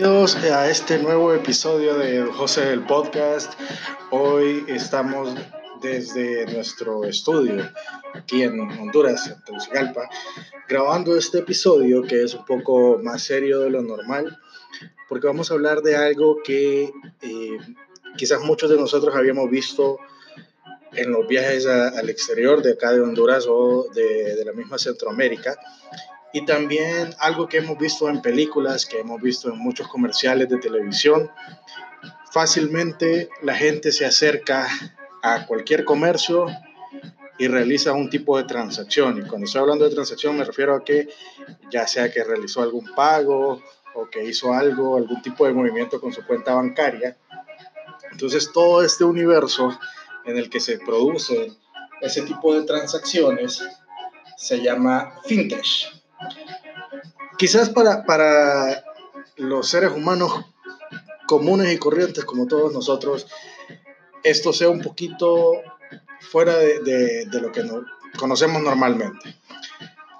Bienvenidos a este nuevo episodio de José el Podcast. Hoy estamos desde nuestro estudio aquí en Honduras, en Tegucigalpa, grabando este episodio que es un poco más serio de lo normal, porque vamos a hablar de algo que eh, quizás muchos de nosotros habíamos visto en los viajes al exterior de acá de Honduras o de, de la misma Centroamérica y también algo que hemos visto en películas, que hemos visto en muchos comerciales de televisión. Fácilmente la gente se acerca a cualquier comercio y realiza un tipo de transacción. Y cuando estoy hablando de transacción me refiero a que ya sea que realizó algún pago o que hizo algo, algún tipo de movimiento con su cuenta bancaria. Entonces todo este universo en el que se producen ese tipo de transacciones se llama fintech. Quizás para, para los seres humanos comunes y corrientes como todos nosotros, esto sea un poquito fuera de, de, lo que conocemos normalmente.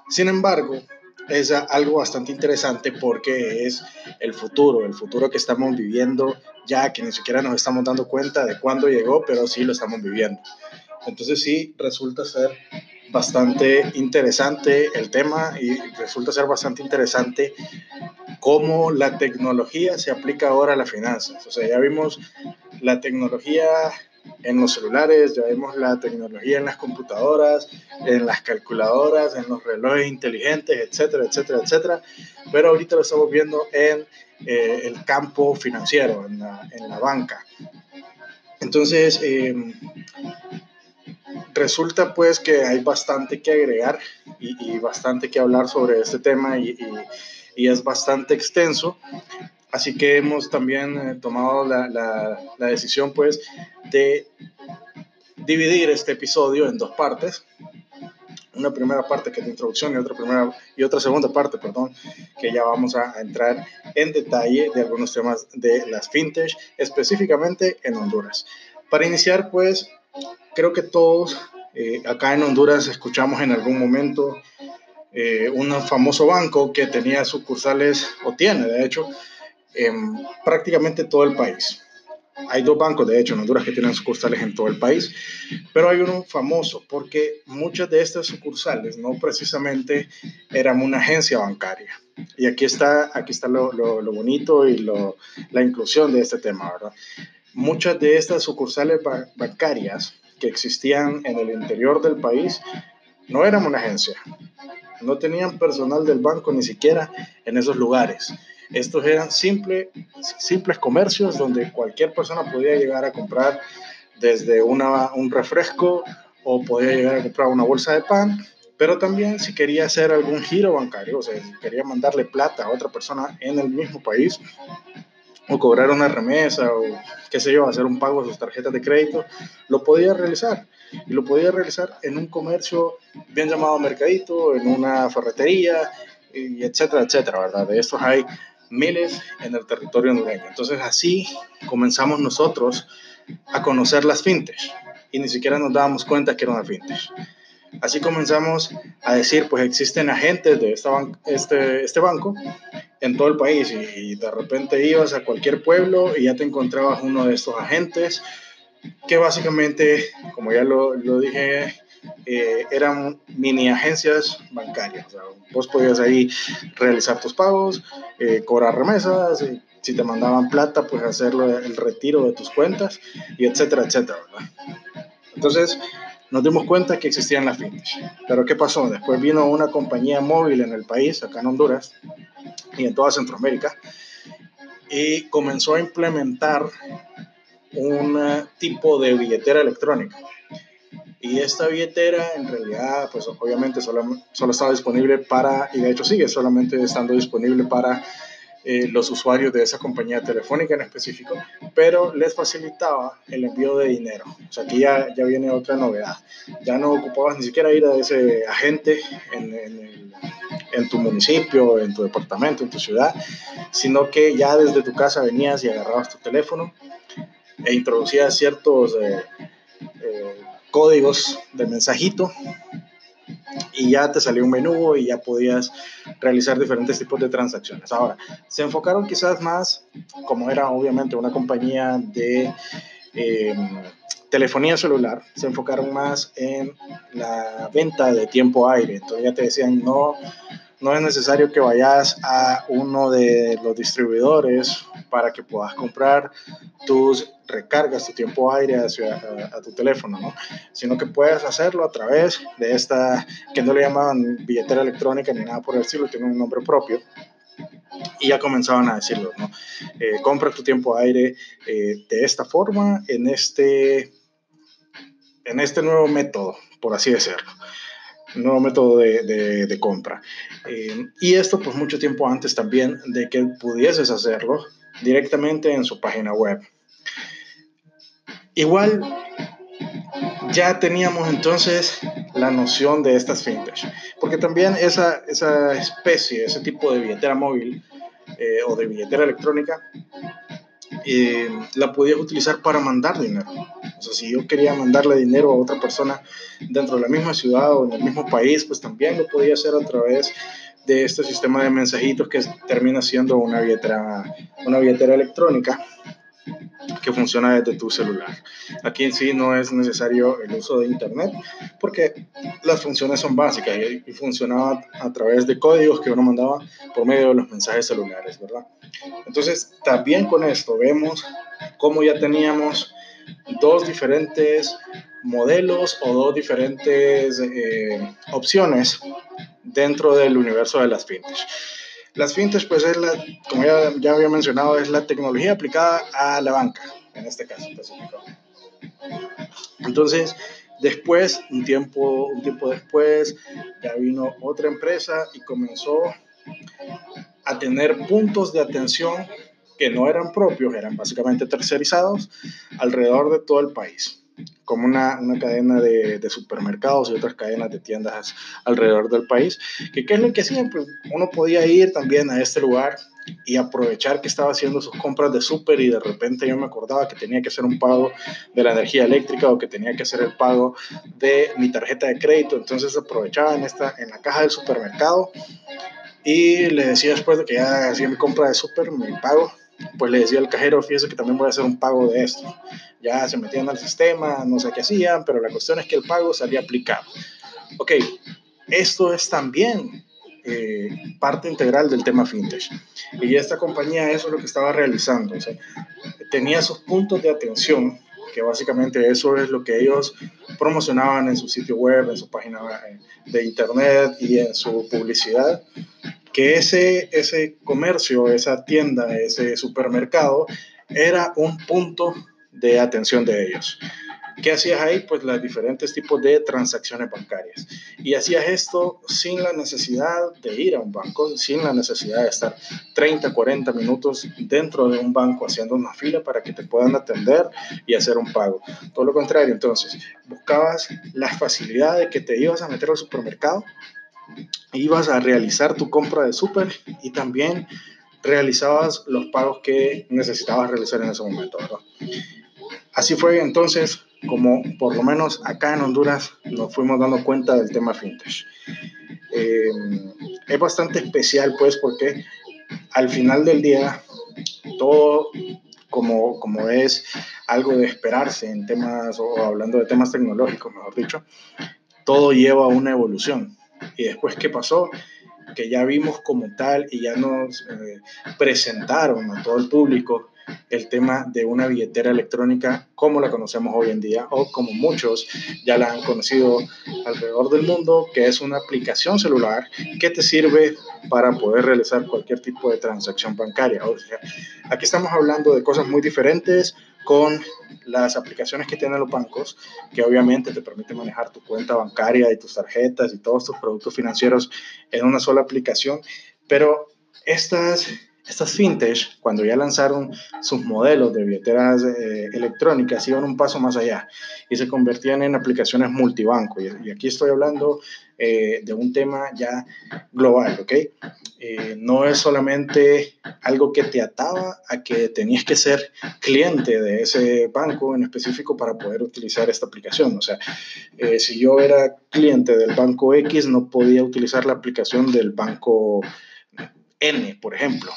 Sin embargo, es algo bastante interesante porque es el futuro, el futuro que estamos viviendo ya que ni siquiera nos estamos dando cuenta de cuándo llegó, pero sí lo estamos viviendo. Entonces sí, resulta ser bastante interesante el tema y resulta ser bastante interesante cómo la tecnología se aplica ahora a las finanzas. O sea, ya vimos la tecnología en los celulares, ya vimos la tecnología en las computadoras, en las calculadoras, en los relojes inteligentes, etcétera, etcétera, etcétera. Pero ahorita lo estamos viendo en eh, el campo financiero, en la, en la banca. Entonces, eh, resulta pues que hay bastante que agregar y, bastante que hablar sobre este tema y, es bastante extenso. Así que hemos también eh, tomado la, decisión pues de dividir este episodio en dos partes. Una primera parte que es de introducción y otra, primera, y otra segunda parte, perdón, que ya vamos a entrar en detalle de algunos temas de las fintech, específicamente en Honduras. Para iniciar, pues, creo que todos eh, acá en Honduras escuchamos en algún momento eh, un famoso banco que tenía sucursales, o tiene de hecho, en prácticamente todo el país. Hay dos bancos, de hecho, en Honduras que tienen sucursales en todo el país, pero hay uno famoso porque muchas de estas sucursales no precisamente eran una agencia bancaria. Y aquí está, aquí está lo, lo, lo bonito y lo, la inclusión de este tema, ¿verdad? Muchas de estas sucursales bancarias que existían en el interior del país no eran una agencia, no tenían personal del banco ni siquiera en esos lugares. Estos eran simple, simples comercios donde cualquier persona podía llegar a comprar desde una, un refresco o podía llegar a comprar una bolsa de pan, pero también si quería hacer algún giro bancario, o sea, si quería mandarle plata a otra persona en el mismo país, o cobrar una remesa o qué sé yo, hacer un pago a sus tarjetas de crédito, lo podía realizar. Y lo podía realizar en un comercio bien llamado mercadito, en una ferretería, y etcétera, etcétera, ¿verdad? De estos hay miles en el territorio hondureño. Entonces así comenzamos nosotros a conocer las fintech y ni siquiera nos dábamos cuenta que era una fintech. Así comenzamos a decir, pues existen agentes de esta este, este banco en todo el país y, de repente ibas a cualquier pueblo y ya te encontrabas uno de estos agentes que básicamente, como ya lo, lo dije, eh, eran mini agencias bancarias. O sea, vos podías ahí realizar tus pagos, eh, cobrar remesas, y si te mandaban plata, pues hacerlo el retiro de tus cuentas y etcétera, etcétera. Entonces, nos dimos cuenta que existían las fintech. Pero ¿qué pasó? Después vino una compañía móvil en el país, acá en Honduras, y en toda Centroamérica, y comenzó a implementar un tipo de billetera electrónica. Y esta billetera en realidad, pues obviamente solo, solo estaba disponible para, y de hecho sigue solamente estando disponible para eh, los usuarios de esa compañía telefónica en específico, pero les facilitaba el envío de dinero. O sea, aquí ya, ya viene otra novedad. Ya no ocupabas ni siquiera ir a ese agente en, en, en, tu municipio, en tu departamento, en tu ciudad, sino que ya desde tu casa venías y agarrabas tu teléfono e introducías ciertos eh, eh, códigos de mensajito y ya te salió un menú y ya podías realizar diferentes tipos de transacciones. Ahora, se enfocaron quizás más, como era obviamente una compañía de eh, telefonía celular, se enfocaron más en la venta de tiempo aire. Entonces ya te decían, no, no es necesario que vayas a uno de los distribuidores para que puedas comprar tus recargas, tu tiempo aire hacia, a, tu teléfono, ¿no? sino que puedes hacerlo a través de esta, que no le llamaban billetera electrónica ni nada por el estilo, tiene un nombre propio. Y ya comenzaban a decirlo, ¿no? Eh, compra tu tiempo aire eh, de esta forma, en este, en este nuevo método, por así decirlo nuevo método de, de, compra. Eh, y esto pues mucho tiempo antes también de que pudieses hacerlo directamente en su página web. Igual ya teníamos entonces la noción de estas fintech, porque también esa, esa especie, ese tipo de billetera móvil eh, o de billetera electrónica, eh, la podías utilizar para mandar dinero. O sea, si yo quería mandarle dinero a otra persona dentro de la misma ciudad o en el mismo país, pues también lo podía hacer a través de este sistema de mensajitos que termina siendo una billetera, una billetera electrónica que funciona desde tu celular. Aquí en sí no es necesario el uso de Internet porque las funciones son básicas y, funcionaba a través de códigos que uno mandaba por medio de los mensajes celulares, ¿verdad? Entonces, también con esto vemos cómo ya teníamos dos diferentes modelos o dos diferentes eh, opciones dentro del universo de las fintech. Las fintech, pues es la, como ya, ya había mencionado, es la tecnología aplicada a la banca, en este caso específico. Entonces, después, un tiempo, un tiempo después, ya vino otra empresa y comenzó a tener puntos de atención que no eran propios, eran básicamente tercerizados alrededor de todo el país como una, una cadena de, de, supermercados y otras cadenas de tiendas alrededor del país. Que, ¿Qué es lo que hacían? Pues uno podía ir también a este lugar y aprovechar que estaba haciendo sus compras de súper y de repente yo me acordaba que tenía que hacer un pago de la energía eléctrica o que tenía que hacer el pago de mi tarjeta de crédito. Entonces aprovechaba en, esta, en la caja del supermercado y le decía después de que ya hacía mi compra de súper, mi pago, pues le decía al cajero, fíjese que también voy a hacer un pago de esto. Ya se metían al sistema, no sé qué hacían, pero la cuestión es que el pago salía aplicado. Ok, esto es también eh, parte integral del tema fintech. Y esta compañía eso es lo que estaba realizando. O sea, tenía sus puntos de atención, que básicamente eso es lo que ellos promocionaban en su sitio web, en su página de internet y en su publicidad que ese, ese comercio, esa tienda, ese supermercado era un punto de atención de ellos. ¿Qué hacías ahí? Pues los diferentes tipos de transacciones bancarias. Y hacías esto sin la necesidad de ir a un banco, sin la necesidad de estar 30, 40 minutos dentro de un banco haciendo una fila para que te puedan atender y hacer un pago. Todo lo contrario, entonces, buscabas la facilidad de que te ibas a meter al supermercado ibas a realizar tu compra de súper y también realizabas los pagos que necesitabas realizar en ese momento. Así fue entonces como por lo menos acá en Honduras nos fuimos dando cuenta del tema fintech. Eh, es bastante especial pues porque al final del día todo como, como es algo de esperarse en temas o hablando de temas tecnológicos, mejor dicho, todo lleva a una evolución. Y después, ¿qué pasó? Que ya vimos como tal y ya nos eh, presentaron a todo el público el tema de una billetera electrónica como la conocemos hoy en día o como muchos ya la han conocido alrededor del mundo, que es una aplicación celular que te sirve para poder realizar cualquier tipo de transacción bancaria. O sea, aquí estamos hablando de cosas muy diferentes con las aplicaciones que tienen los bancos, que obviamente te permiten manejar tu cuenta bancaria y tus tarjetas y todos tus productos financieros en una sola aplicación, pero estas estas fintech, cuando ya lanzaron sus modelos de billeteras eh, electrónicas, iban un paso más allá y se convertían en aplicaciones multibanco. Y, aquí estoy hablando eh, de un tema ya global, ¿ok? Eh, no es solamente algo que te ataba a que tenías que ser cliente de ese banco en específico para poder utilizar esta aplicación. O sea, si yo era cliente del banco X, no podía utilizar la aplicación del banco N, por ejemplo.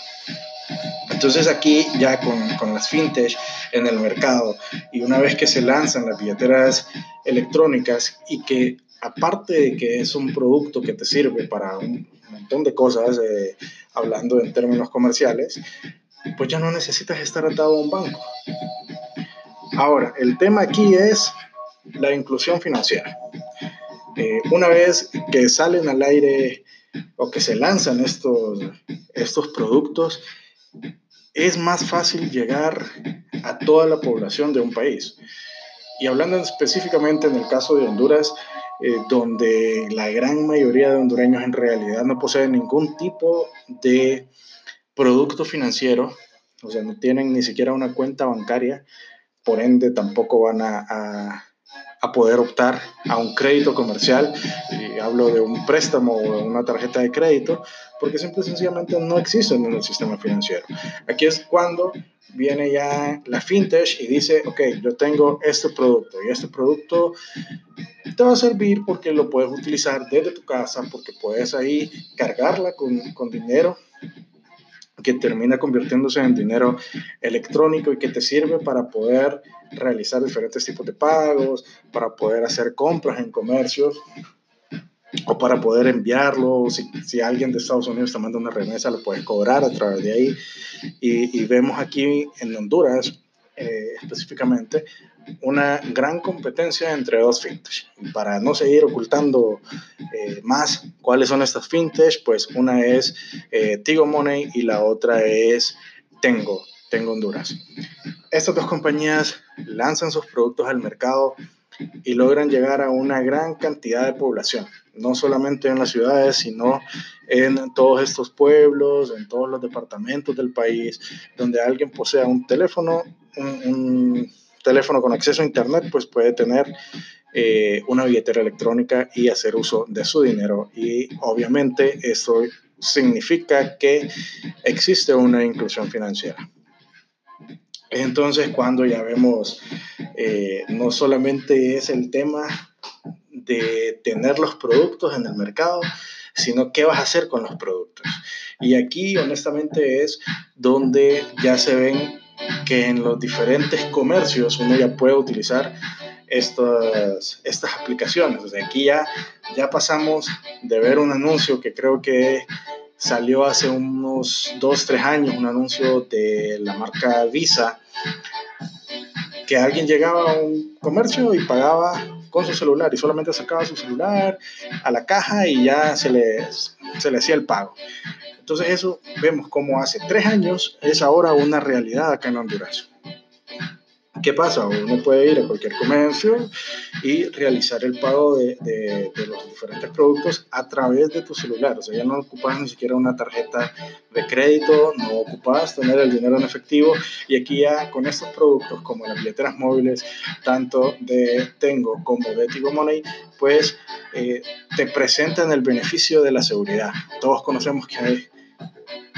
Entonces aquí ya con, las fintech en el mercado y una vez que se lanzan las billeteras electrónicas y que aparte de que es un producto que te sirve para un montón de cosas, eh, hablando en términos comerciales, pues ya no necesitas estar atado a un banco. Ahora, el tema aquí es la inclusión financiera. Eh, una vez que salen al aire o que se lanzan estos, estos productos, es más fácil llegar a toda la población de un país. Y hablando específicamente en el caso de Honduras, eh, donde la gran mayoría de hondureños en realidad no poseen ningún tipo de producto financiero, o sea, no tienen ni siquiera una cuenta bancaria, por ende tampoco van a a poder optar a un crédito comercial, y hablo de un préstamo o una tarjeta de crédito, porque simple y sencillamente no existen en el sistema financiero. Aquí es cuando viene ya la fintech y dice, ok, yo tengo este producto y este producto te va a servir porque lo puedes utilizar desde tu casa, porque puedes ahí cargarla con, con dinero que termina convirtiéndose en dinero electrónico y que te sirve para poder realizar diferentes tipos de pagos, para poder hacer compras en comercios o para poder enviarlo. Si, si alguien de Estados Unidos te manda una remesa, lo puedes cobrar a través de ahí. Y, y vemos aquí en Honduras eh, específicamente una gran competencia entre dos fintech. para no seguir ocultando eh, más cuáles son estas fintech, pues una es eh, Tigo Money y la otra es Tengo, Tengo Honduras. Estas dos compañías lanzan sus productos al mercado y logran llegar a una gran cantidad de población, no solamente en las ciudades, sino en todos estos pueblos, en todos los departamentos del país, donde alguien posea un teléfono, un, teléfono con acceso a Internet, pues puede tener eh, una billetera electrónica y hacer uso de su dinero. Y obviamente eso significa que existe una inclusión financiera. Entonces, cuando ya vemos, eh, no solamente es el tema de tener los productos en el mercado, sino qué vas a hacer con los productos. Y aquí, honestamente, es donde ya se ven que en los diferentes comercios uno ya puede utilizar estas, estas aplicaciones. O sea, aquí ya, ya pasamos de ver un anuncio que creo que salió hace unos 2, 3 años, un anuncio de la marca Visa, que alguien llegaba a un comercio y pagaba con su celular y solamente sacaba su celular a la caja y ya se le, se le hacía el pago. Entonces eso vemos como hace tres años es ahora una realidad acá en Honduras. ¿Qué pasa? Uno puede ir a cualquier comercio y realizar el pago de, de, los diferentes productos a través de tu celular. O sea, ya no ocupas ni siquiera una tarjeta de crédito, no ocupas tener el dinero en efectivo. Y aquí ya con estos productos como las billeteras móviles, tanto de Tengo como de Tigo Money, pues eh, te presentan el beneficio de la seguridad. Todos conocemos que hay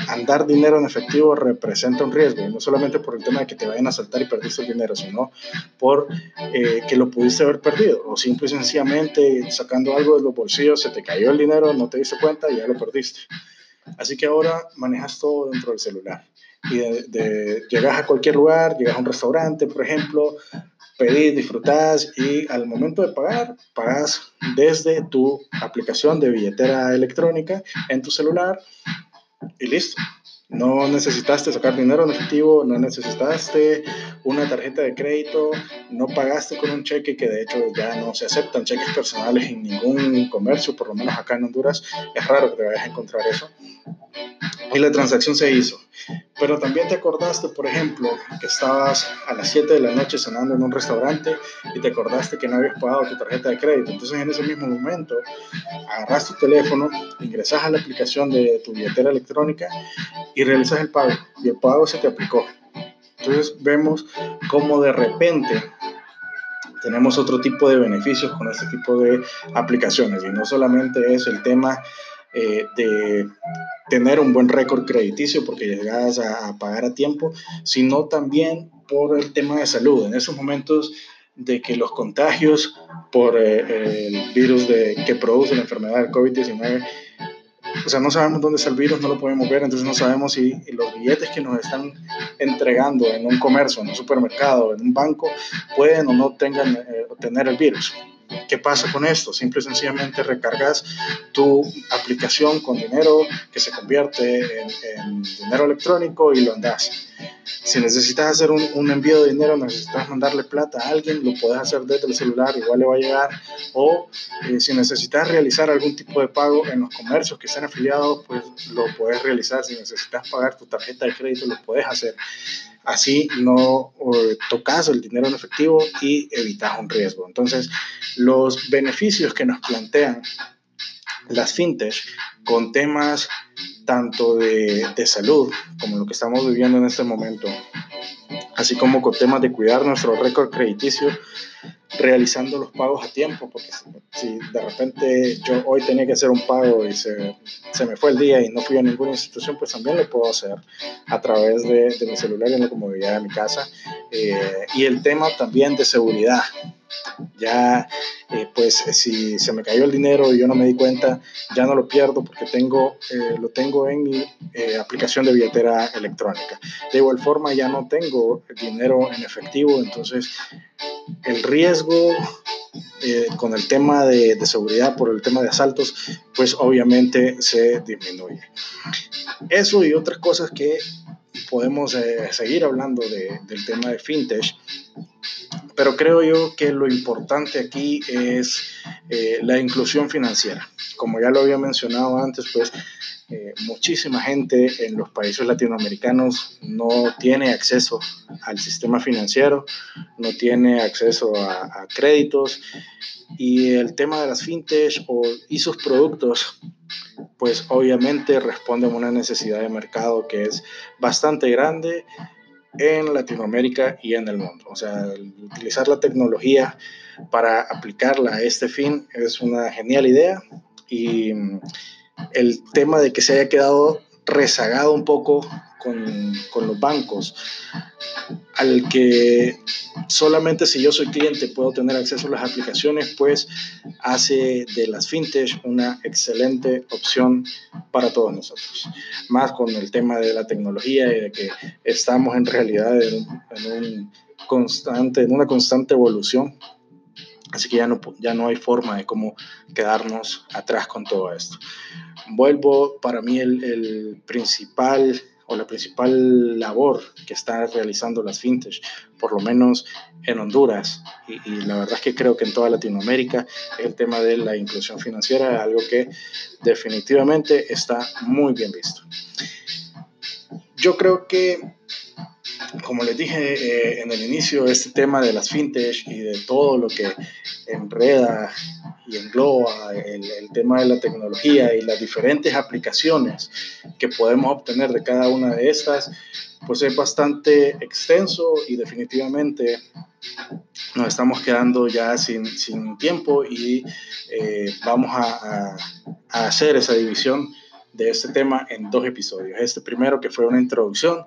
andar dinero en efectivo representa un riesgo, no solamente por el tema de que te vayan a saltar y perdiste el dinero, sino por eh, que lo pudiste haber perdido, o simple y sencillamente sacando algo de los bolsillos, se te cayó el dinero, no te diste cuenta y ya lo perdiste. Así que ahora manejas todo dentro del celular. Y de, llegas a cualquier lugar, llegas a un restaurante, por ejemplo, pedís, disfrutás y al momento de pagar, pagas desde tu aplicación de billetera electrónica en tu celular y listo. No necesitaste sacar dinero en efectivo, no necesitaste una tarjeta de crédito, no pagaste con un cheque, que de hecho ya no se aceptan cheques personales en ningún comercio, por lo menos acá en Honduras. Es raro que te vayas a encontrar eso. Y la transacción se hizo. Pero también te acordaste, por ejemplo, que estabas a las 7 de la noche cenando en un restaurante y te acordaste que no habías pagado tu tarjeta de crédito. Entonces en ese mismo momento agarras tu teléfono, ingresas a la aplicación de tu billetera electrónica y realizas el pago. Y el pago se te aplicó. Entonces vemos cómo de repente tenemos otro tipo de beneficios con este tipo de aplicaciones. Y no solamente es el tema eh, de tener un buen récord crediticio porque llegas a, pagar a tiempo, sino también por el tema de salud. En esos momentos de que los contagios por eh, el virus de, que produce la enfermedad del COVID-19 o sea, no sabemos dónde está el virus, no lo podemos ver, entonces no sabemos si los billetes que nos están entregando en un comercio, en un supermercado, en un banco, pueden o no tengan, eh, tener el virus. ¿Qué pasa con esto? Simple y sencillamente recargas tu aplicación con dinero que se convierte en, dinero electrónico y lo andas. Si necesitas hacer un, envío de dinero, necesitas mandarle plata a alguien, lo puedes hacer desde el celular, igual le va a llegar. O eh, si necesitas realizar algún tipo de pago en los comercios que estén afiliados, pues lo puedes realizar. Si necesitas pagar tu tarjeta de crédito, lo puedes hacer. Así no tocas el dinero en efectivo y evitas un riesgo. Entonces, los beneficios que nos plantean las fintech con temas tanto de, de, salud como lo que estamos viviendo en este momento, así como con temas de cuidar nuestro récord crediticio, realizando los pagos a tiempo, porque si, de repente yo hoy tenía que hacer un pago y se, se, me fue el día y no fui a ninguna institución, pues también lo puedo hacer a través de, de mi celular en la comodidad de mi casa. Eh, y el tema también de seguridad. Ya, eh, pues si se me cayó el dinero y yo no me di cuenta, ya no lo pierdo porque tengo, eh, lo tengo en mi aplicación de billetera electrónica. De igual forma, ya no tengo dinero en efectivo, entonces el riesgo eh, con el tema de, seguridad por el tema de asaltos, pues obviamente se disminuye. Eso y otras cosas que podemos eh, seguir hablando del tema de fintech, pero creo yo que lo importante aquí es eh, la inclusión financiera. Como ya lo había mencionado antes, pues eh, muchísima gente en los países latinoamericanos no tiene acceso al sistema financiero, no tiene acceso a, créditos y el tema de las fintech o, y sus productos pues obviamente responden a una necesidad de mercado que es bastante grande en Latinoamérica y en el mundo. O sea, utilizar la tecnología para aplicarla a este fin es una genial idea y el tema de que se haya quedado rezagado un poco con, con, los bancos, al que solamente si yo soy cliente puedo tener acceso a las aplicaciones, pues hace de las fintech una excelente opción para todos nosotros. Más con el tema de la tecnología y de que estamos en realidad en, en un constante, en una constante evolución Así que ya no, ya no hay forma de cómo quedarnos atrás con todo esto. Vuelvo, para mí el, el principal o la principal labor que están realizando las fintech, por lo menos en Honduras, y, y, la verdad es que creo que en toda Latinoamérica, el tema de la inclusión financiera es algo que definitivamente está muy bien visto. Yo creo que como les dije eh, en el inicio, este tema de las fintech y de todo lo que enreda y engloba el, el, tema de la tecnología y las diferentes aplicaciones que podemos obtener de cada una de estas, pues es bastante extenso y definitivamente nos estamos quedando ya sin, sin tiempo y eh, vamos a, a, a hacer esa división de este tema en dos episodios. Este primero que fue una introducción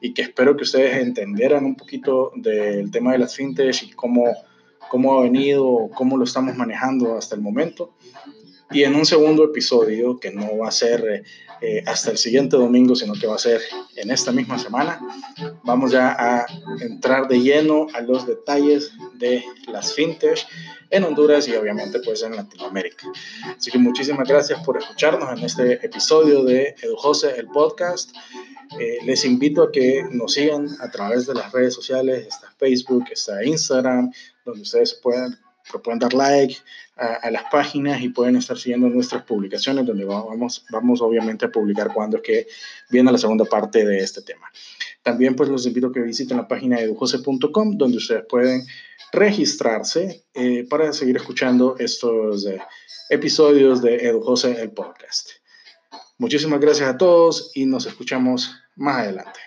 y que espero que ustedes entendieran un poquito del tema de las fintech y cómo, cómo ha venido, cómo lo estamos manejando hasta el momento. Y en un segundo episodio, que no va a ser eh, hasta el siguiente domingo, sino que va a ser en esta misma semana, vamos ya a entrar de lleno a los detalles de las fintech en Honduras y obviamente pues en Latinoamérica. Así que muchísimas gracias por escucharnos en este episodio de EduJose, el podcast. Eh, les invito a que nos sigan a través de las redes sociales, está Facebook, está Instagram, donde ustedes puedan pueden dar like a, las páginas y pueden estar siguiendo nuestras publicaciones, donde vamos, vamos obviamente a publicar cuando es que viene la segunda parte de este tema. También pues los invito a que visiten la página edujose.com, donde ustedes pueden registrarse eh, para seguir escuchando estos eh, episodios de Edujose, el podcast. Muchísimas gracias a todos y nos escuchamos más adelante.